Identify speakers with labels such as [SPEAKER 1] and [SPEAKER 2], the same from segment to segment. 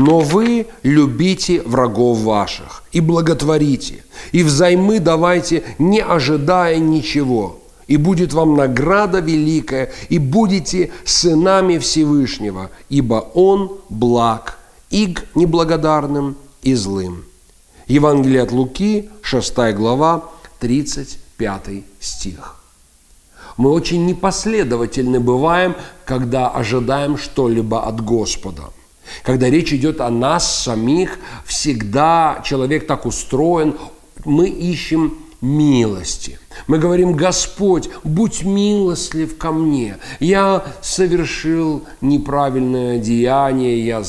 [SPEAKER 1] Но вы любите врагов ваших и благотворите, и взаймы давайте, не ожидая ничего. И будет вам награда великая, и будете сынами Всевышнего, ибо Он благ и к неблагодарным и злым. Евангелие от Луки, 6 глава, 35 стих. Мы очень непоследовательны бываем, когда ожидаем что-либо от Господа – когда речь идет о нас самих, всегда человек так устроен, мы ищем милости. Мы говорим, Господь, будь милостлив ко мне. Я совершил неправильное деяние, я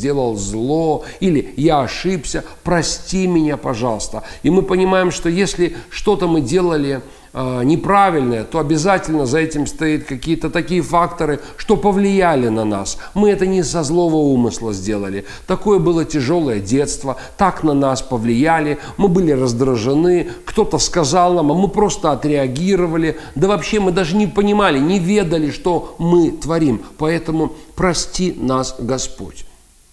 [SPEAKER 1] сделал зло, или я ошибся, прости меня, пожалуйста. И мы понимаем, что если что-то мы делали э, неправильное, то обязательно за этим стоят какие-то такие факторы, что повлияли на нас. Мы это не со злого умысла сделали. Такое было тяжелое детство, так на нас повлияли, мы были раздражены, кто-то сказал нам, а мы просто отреагировали. Да вообще мы даже не понимали, не ведали, что мы творим. Поэтому прости нас, Господь.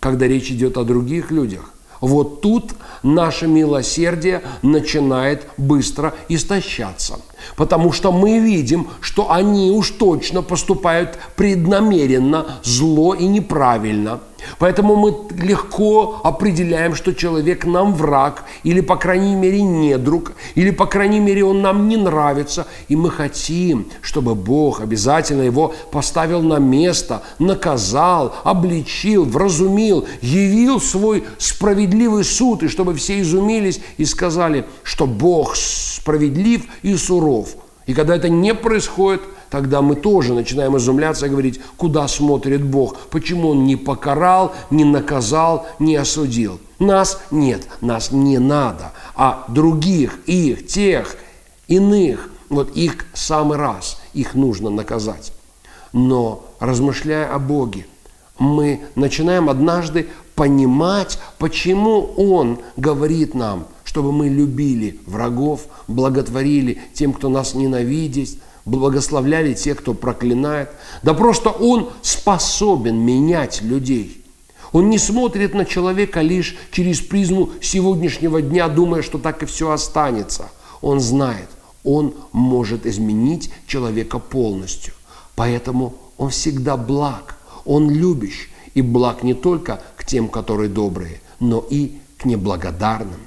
[SPEAKER 1] Когда речь идет о других людях, вот тут наше милосердие начинает быстро истощаться. Потому что мы видим, что они уж точно поступают преднамеренно, зло и неправильно – Поэтому мы легко определяем, что человек нам враг, или, по крайней мере, не друг, или, по крайней мере, он нам не нравится. И мы хотим, чтобы Бог обязательно его поставил на место, наказал, обличил, вразумил, явил свой справедливый суд, и чтобы все изумились и сказали, что Бог справедлив и суров. И когда это не происходит – тогда мы тоже начинаем изумляться и говорить, куда смотрит Бог, почему Он не покарал, не наказал, не осудил. Нас нет, нас не надо, а других, их, тех, иных, вот их самый раз, их нужно наказать. Но размышляя о Боге, мы начинаем однажды понимать, почему Он говорит нам, чтобы мы любили врагов, благотворили тем, кто нас ненавидит, благословляли тех, кто проклинает. Да просто Он способен менять людей. Он не смотрит на человека лишь через призму сегодняшнего дня, думая, что так и все останется. Он знает, он может изменить человека полностью. Поэтому он всегда благ, он любящий и благ не только к тем, которые добрые, но и к неблагодарным